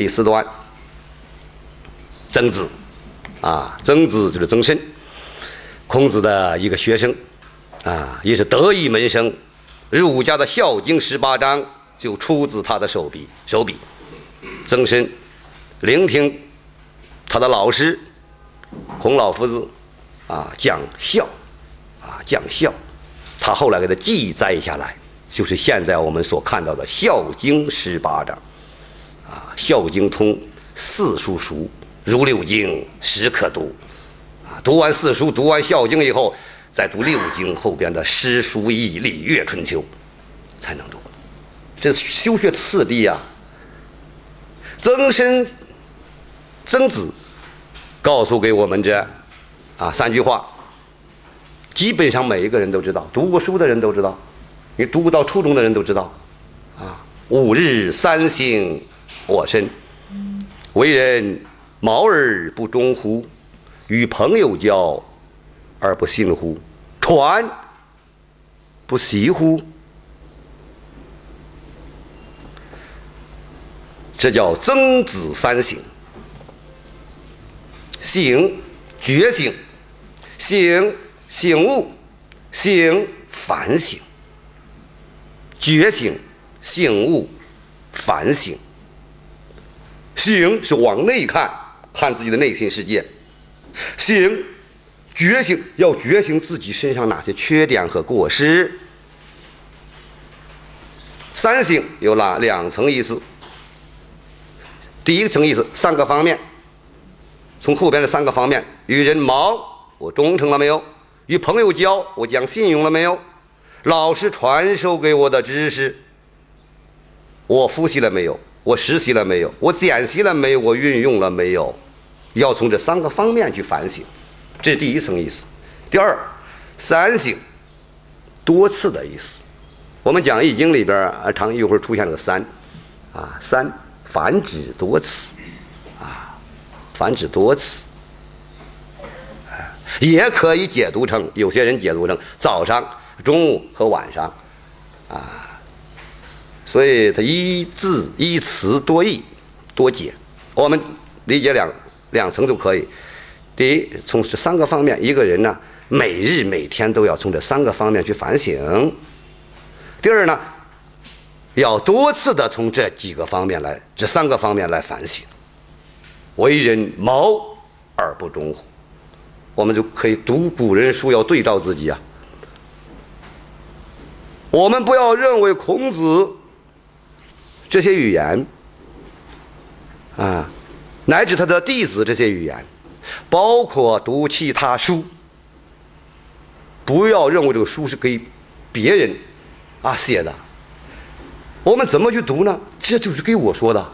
第四段，曾子，啊，曾子就是曾参，孔子的一个学生，啊，也是得意门生，儒家的《孝经》十八章就出自他的手笔。手笔，曾参聆听他的老师孔老夫子，啊，讲孝，啊，讲孝，他后来给他记载下来，就是现在我们所看到的《孝经》十八章。啊，《孝经》通四书熟，如六经，时可读。啊，读完四书，读完《孝经》以后，再读六经后边的诗、书、易、礼、乐、春秋，才能读。这修学次第呀。曾参、曾子告诉给我们这啊三句话，基本上每一个人都知道，读过书的人都知道，你读不到初中的人都知道。啊，五日三省。我身为人毛而不忠乎？与朋友交而不信乎？传不习乎？这叫曾子三省：醒觉醒，醒醒悟，醒反省。觉醒、醒悟、反省。醒是往内看，看自己的内心世界；醒，觉醒要觉醒自己身上哪些缺点和过失。三省有哪两层意思？第一层意思，三个方面。从后边的三个方面：与人谋，我忠诚了没有；与朋友交，我讲信用了没有；老师传授给我的知识，我复习了没有。我实习了没有？我检习了没有？我运用了没有？要从这三个方面去反省，这是第一层意思。第二，三省多次的意思。我们讲《易经》里边啊，常一会儿出现了个三，啊，三繁指多次，啊，繁指多次，啊也可以解读成有些人解读成早上、中午和晚上，啊。所以它一字一词多义多解，我们理解两两层就可以。第一，从这三个方面，一个人呢，每日每天都要从这三个方面去反省。第二呢，要多次的从这几个方面来，这三个方面来反省。为人谋而不忠乎？我们就可以读古人书，要对照自己啊。我们不要认为孔子。这些语言，啊，乃至他的弟子这些语言，包括读其他书，不要认为这个书是给别人啊写的。我们怎么去读呢？这就是给我说的，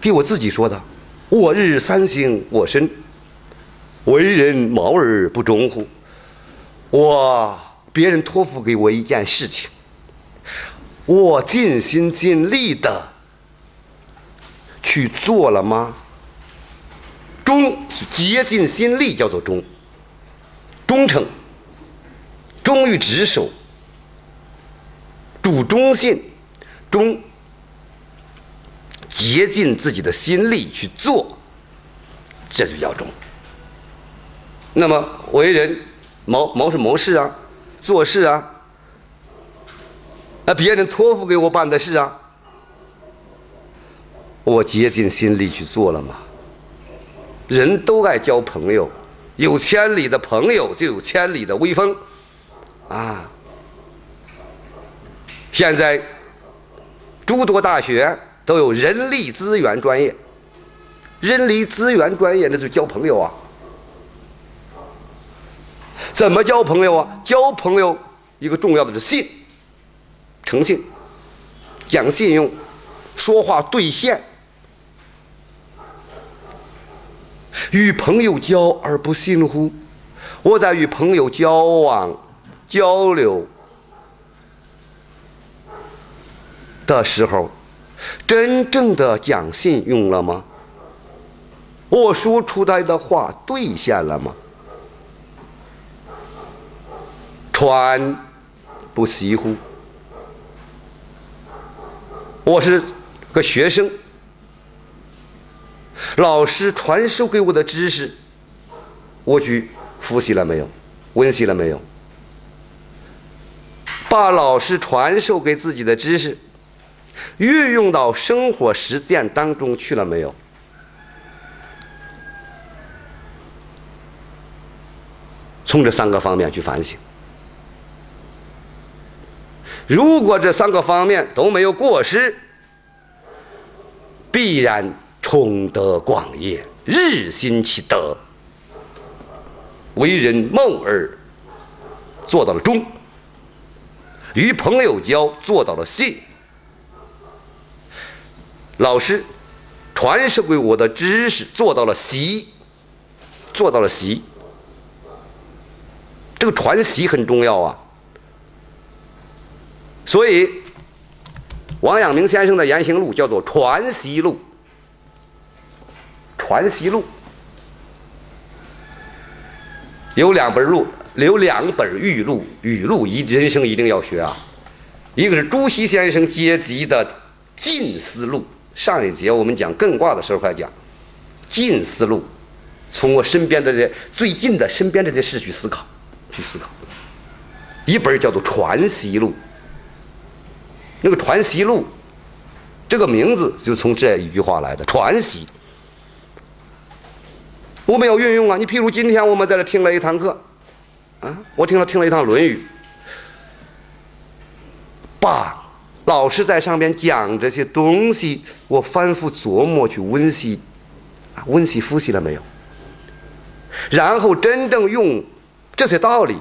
给我自己说的。我日三省我身，为人谋而不忠乎？我别人托付给我一件事情。我尽心尽力的去做了吗？忠竭尽心力，叫做忠。忠诚，忠于职守，主忠信，忠，竭尽自己的心力去做，这就叫忠。那么为人谋谋是谋事啊，做事啊。那别人托付给我办的事啊，我竭尽心力去做了吗？人都爱交朋友，有千里的朋友就有千里的威风，啊！现在诸多大学都有人力资源专业，人力资源专业那就交朋友啊。怎么交朋友啊？交朋友一个重要的是信。诚信，讲信用，说话兑现，与朋友交而不信乎？我在与朋友交往、交流的时候，真正的讲信用了吗？我说出来的话兑现了吗？传不习乎？我是个学生，老师传授给我的知识，我去复习了没有？温习了没有？把老师传授给自己的知识运用到生活实践当中去了没有？从这三个方面去反省。如果这三个方面都没有过失，必然崇德广业，日新其德，为人孟而做到了忠，与朋友交做到了信。老师传授给我的知识做到了习，做到了习。这个传习很重要啊，所以王阳明先生的言行录叫做《传习录》。传习录有两本录，有两本语录，语录一人生一定要学啊。一个是朱熹先生阶级的《近思录》，上一节我们讲艮卦的时候还讲《近思录》，从我身边的这最近的身边这些事去思考。去思考，一本叫做《传习录》，那个《传习录》这个名字就从这一句话来的。传习，我们要运用啊！你譬如今天我们在这听了一堂课，啊，我听了听了一堂《论语》，把老师在上边讲这些东西，我反复琢磨去温习，啊，温习复习了没有？然后真正用。这些道理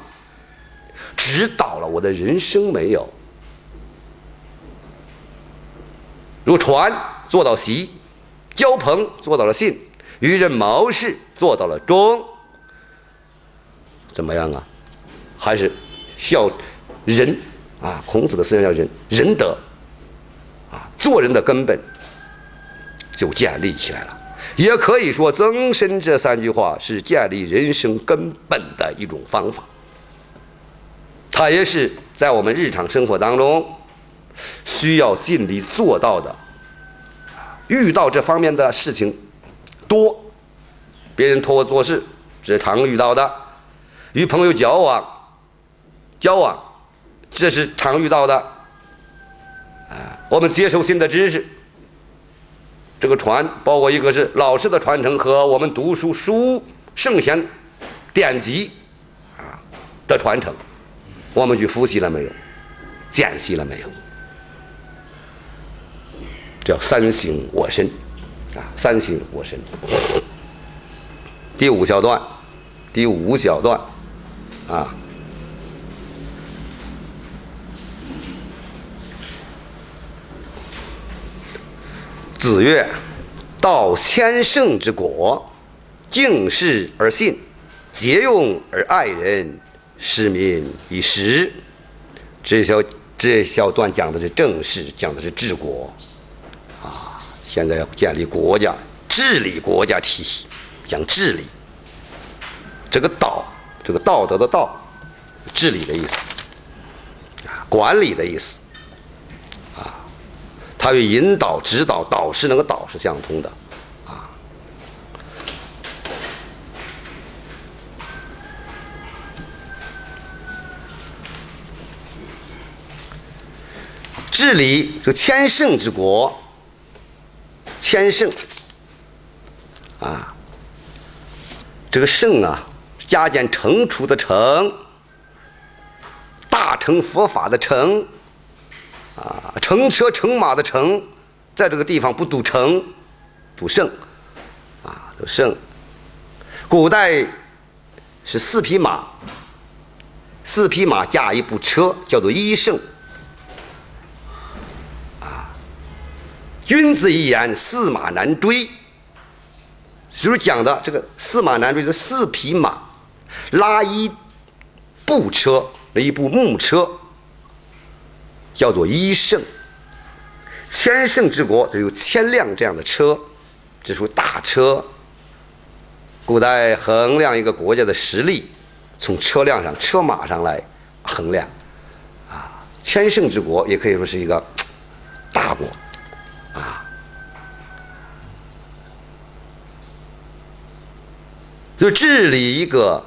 指导了我的人生没有？如传做到习，交朋做到了信，与人谋事做到了忠，怎么样啊？还是孝仁啊？孔子的思想叫仁仁德啊，做人的根本就建立起来了。也可以说，增身这三句话是建立人生根本的一种方法。它也是在我们日常生活当中需要尽力做到的。遇到这方面的事情多，别人托我做事是常遇到的；与朋友交往交往，这是常遇到的。啊，我们接受新的知识。这个传包括一个是老师的传承和我们读书书圣贤典籍啊的传承，我们去复习了没有？见习了没有？叫三省我身啊，三省我身。第五小段，第五小段啊，子曰：“道千乘之国，敬事而信，节用而爱人，使民以时。”这小这小段讲的是政事，讲的是治国啊。现在要建立国家，治理国家体系，讲治理。这个道，这个道德的道，治理的意思啊，管理的意思。啊它与引导、指导、导师那个导是相通的，啊。治理这个千乘之国，千圣，啊，这个圣啊，加减乘除的乘，大乘佛法的乘。啊，乘车乘马的乘，在这个地方不读乘，读圣，啊，读圣。古代是四匹马，四匹马加一部车，叫做一胜。君子一言，驷马难追。就是讲的这个驷马难追，就四匹马拉一部车，那一部木车。叫做一胜，千乘之国，得有千辆这样的车，这属大车。古代衡量一个国家的实力，从车辆上、车马上来衡量，啊，千乘之国也可以说是一个治理一个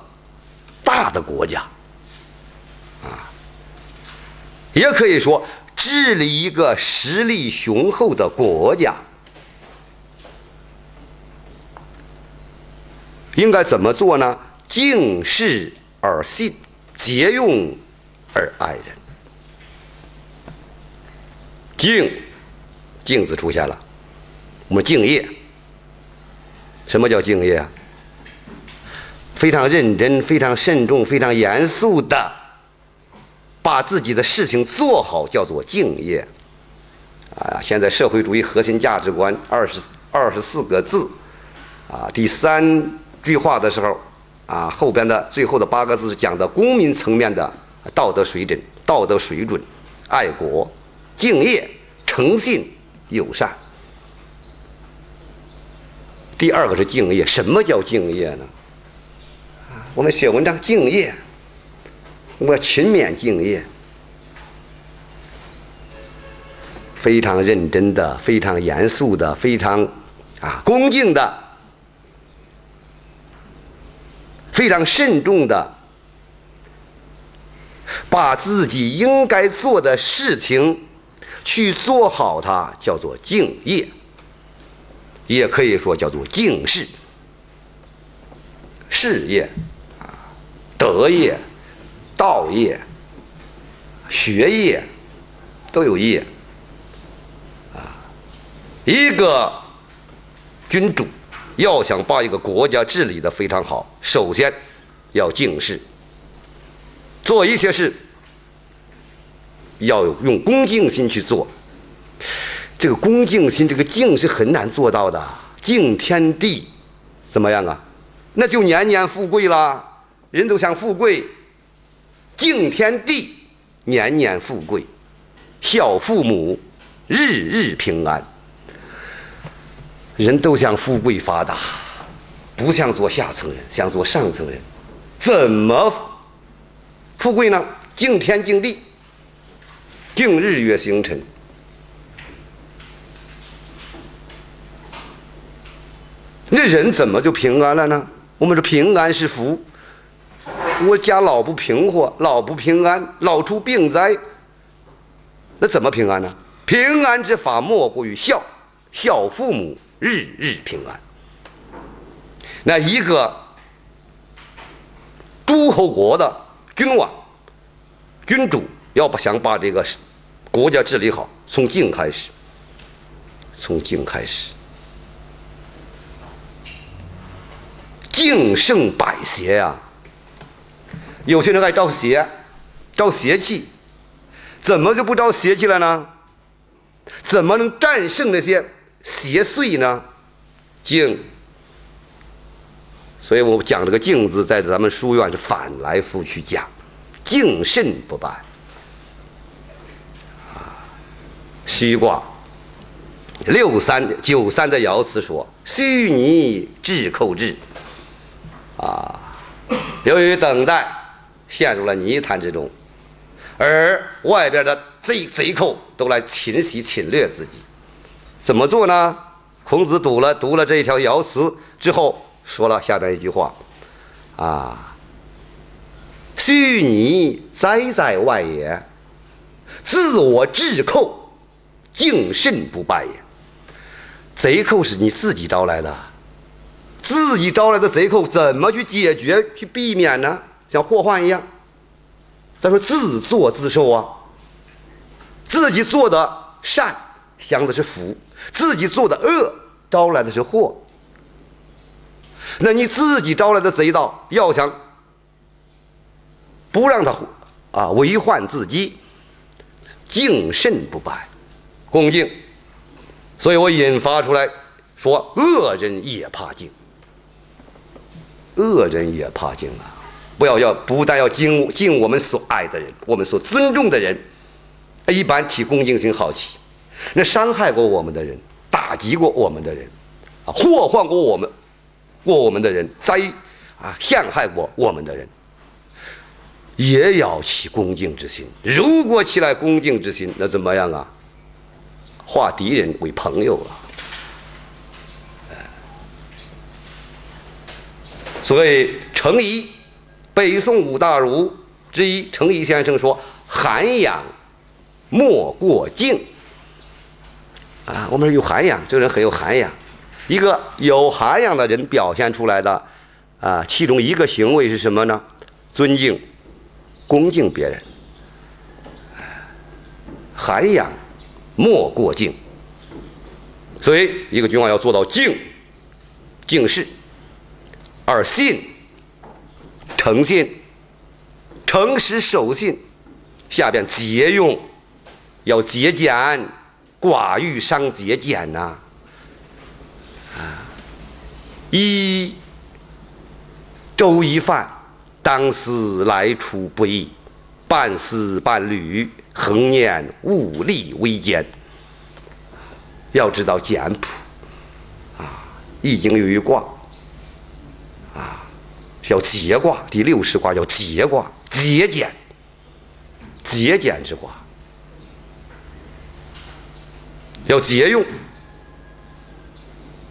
大的国家，啊，也可以说治理一个实力雄厚的国家，应该怎么做呢？敬事而信，节用而爱人。敬，敬字出现了，我们敬业。什么叫敬业啊？非常认真、非常慎重、非常严肃的把自己的事情做好，叫做敬业。啊，现在社会主义核心价值观二十二十四个字，啊，第三句话的时候，啊，后边的最后的八个字讲的公民层面的道德水准、道德水准、爱国、敬业、诚信、友善。第二个是敬业，什么叫敬业呢？我们写文章敬业，我勤勉敬业，非常认真的、非常严肃的、非常啊恭敬的、非常慎重的，把自己应该做的事情去做好，它叫做敬业，也可以说叫做敬事，事业。德业、道业、学业都有业啊。一个君主要想把一个国家治理的非常好，首先要敬事，做一些事要用恭敬心去做。这个恭敬心，这个敬是很难做到的。敬天地怎么样啊？那就年年富贵啦。人都想富贵，敬天地，年年富贵；孝父母，日日平安。人都想富贵发达，不想做下层人，想做上层人。怎么富贵呢？敬天敬地，敬日月星辰。那人怎么就平安了呢？我们说平安是福。我家老不平和，老不平安，老出病灾，那怎么平安呢？平安之法莫过于孝，孝父母，日日平安。那一个诸侯国的君王、君主，要不想把这个国家治理好，从敬开始，从敬开始，敬胜百邪呀。有些人爱招邪，招邪气，怎么就不招邪气了呢？怎么能战胜那些邪祟呢？静。所以我讲这个“静”字，在咱们书院是反来覆去讲，静慎不败。啊，虚卦六三九三的爻辞说：“虚拟至寇至。”啊，由于等待。陷入了泥潭之中，而外边的贼贼寇都来侵袭侵略自己，怎么做呢？孔子读了读了这一条爻辞之后，说了下边一句话：“啊，虚拟哉在外也，自我制寇，敬慎不败也。贼寇是你自己招来的，自己招来的贼寇怎么去解决、去避免呢？”像祸患一样，咱说自作自受啊。自己做的善，享的是福；自己做的恶，招来的是祸。那你自己招来的贼盗，要想不让他啊为患自己，敬慎不败，恭敬。所以我引发出来说，恶人也怕敬，恶人也怕敬啊。不要要，不但要敬敬我们所爱的人，我们所尊重的人，一般起恭敬心好奇。那伤害过我们的人，打击过我们的人，啊，祸患过我们，过我们的人，灾啊陷害过我们的人，也要起恭敬之心。如果起来恭敬之心，那怎么样啊？化敌人为朋友了。所谓程颐，北宋五大儒之一，程颐先生说：“涵养莫过敬。”啊，我们说有涵养，这个人很有涵养。一个有涵养的人表现出来的啊，其中一个行为是什么呢？尊敬、恭敬别人。涵养莫过敬。所以，一个君王要做到敬、敬事。而信，诚信，诚实守信。下边节用，要节俭，寡欲伤节俭呐。啊，一粥一饭，当思来处不易，半丝半缕，恒念物力维艰。要知道简朴，啊，《易经》有一卦，叫节卦，第六十卦叫节卦，节俭，节俭之卦，要节用，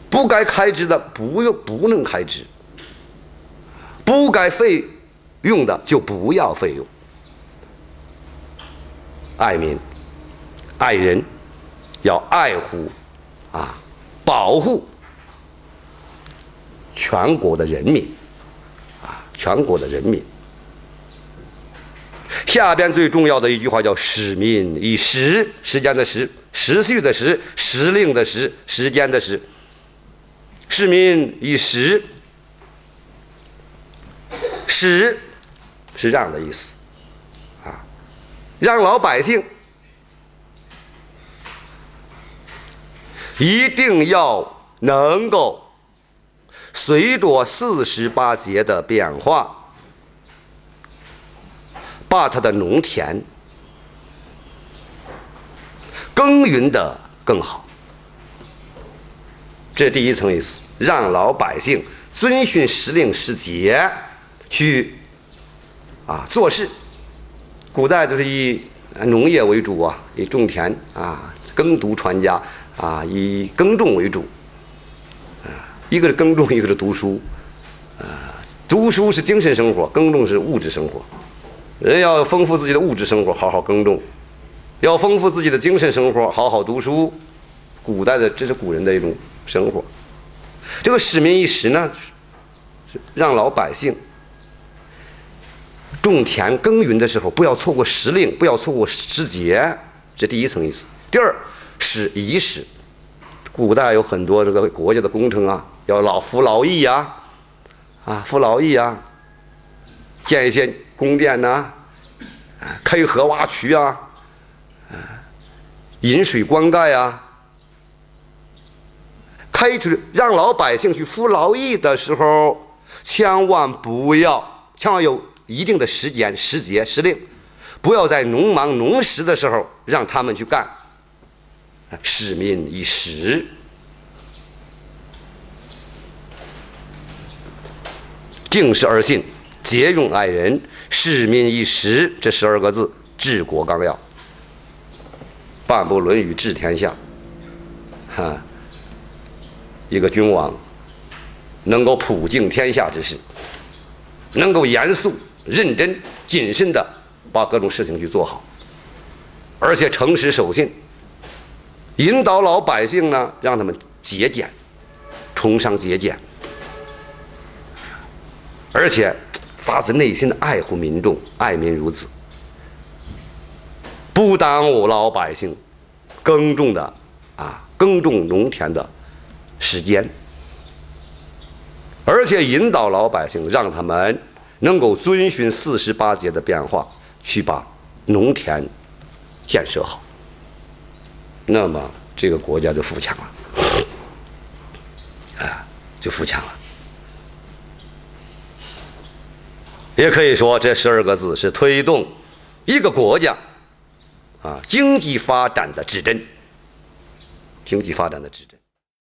不该开支的不用不能开支，不该费用的就不要费用，爱民，爱人。要爱护，啊，保护全国的人民，全国的人民。下边最重要的一句话叫“使民以时”，时间的时，时序的时，时令的时，时间的时。使民以时，使是让的意思，啊，让老百姓。一定要能够随着四十八节的变化，把他的农田耕耘的更好。这第一层意思，让老百姓遵循时令时节去啊做事。古代就是以农业为主啊，以种田啊，耕读传家。啊，以耕种为主，一个是耕种，一个是读书，啊，读书是精神生活，耕种是物质生活。人要丰富自己的物质生活，好好耕种；要丰富自己的精神生活，好好读书。古代的这是古人的一种生活。这个使民一时呢，是让老百姓种田耕耘的时候不要错过时令，不要错过时节，这第一层意思。第二。使仪式，古代有很多这个国家的工程啊，要劳服劳役呀，啊，服劳役啊，建一些宫殿呐，开河挖渠啊，啊，引水灌溉啊，开出让老百姓去服劳役的时候，千万不要，千万有一定的时间、时节、时令，不要在农忙农时的时候让他们去干。使民以时，敬事而信，节用爱人，使民以时，这十二个字治国纲要。半部《论语》治天下，哈，一个君王能够普敬天下之事，能够严肃、认真、谨慎的把各种事情去做好，而且诚实守信。引导老百姓呢，让他们节俭，崇尚节俭，而且发自内心的爱护民众，爱民如子，不耽误老百姓耕种的啊耕种农田的时间，而且引导老百姓，让他们能够遵循四十八节的变化，去把农田建设好。那么这个国家就富强了，啊，就富强了。也可以说，这十二个字是推动一个国家啊经济发展的指针，经济发展的指针。